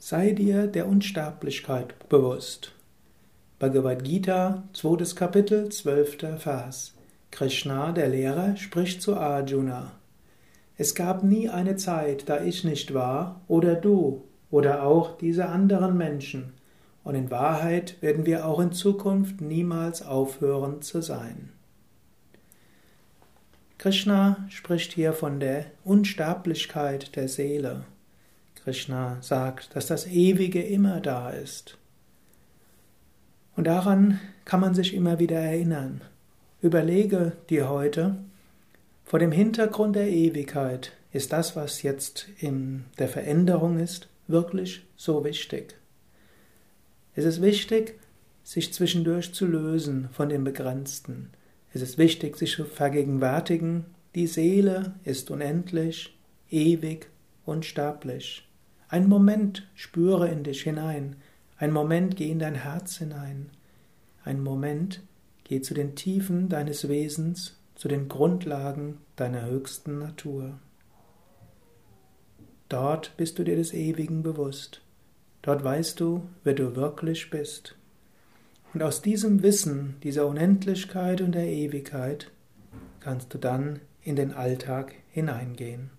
Sei dir der Unsterblichkeit bewusst. Bhagavad Gita, zweites Kapitel, zwölfter Vers. Krishna, der Lehrer, spricht zu Arjuna. Es gab nie eine Zeit, da ich nicht war, oder du, oder auch diese anderen Menschen. Und in Wahrheit werden wir auch in Zukunft niemals aufhören zu sein. Krishna spricht hier von der Unsterblichkeit der Seele. Krishna sagt, dass das Ewige immer da ist. Und daran kann man sich immer wieder erinnern. Überlege dir heute, vor dem Hintergrund der Ewigkeit, ist das, was jetzt in der Veränderung ist, wirklich so wichtig? Es ist wichtig, sich zwischendurch zu lösen von dem Begrenzten. Es ist wichtig, sich zu vergegenwärtigen, die Seele ist unendlich, ewig, unsterblich. Ein Moment spüre in dich hinein, ein Moment geh in dein Herz hinein, ein Moment geh zu den Tiefen deines Wesens, zu den Grundlagen deiner höchsten Natur. Dort bist du dir des Ewigen bewusst. Dort weißt du, wer du wirklich bist. Und aus diesem Wissen, dieser Unendlichkeit und der Ewigkeit, kannst du dann in den Alltag hineingehen.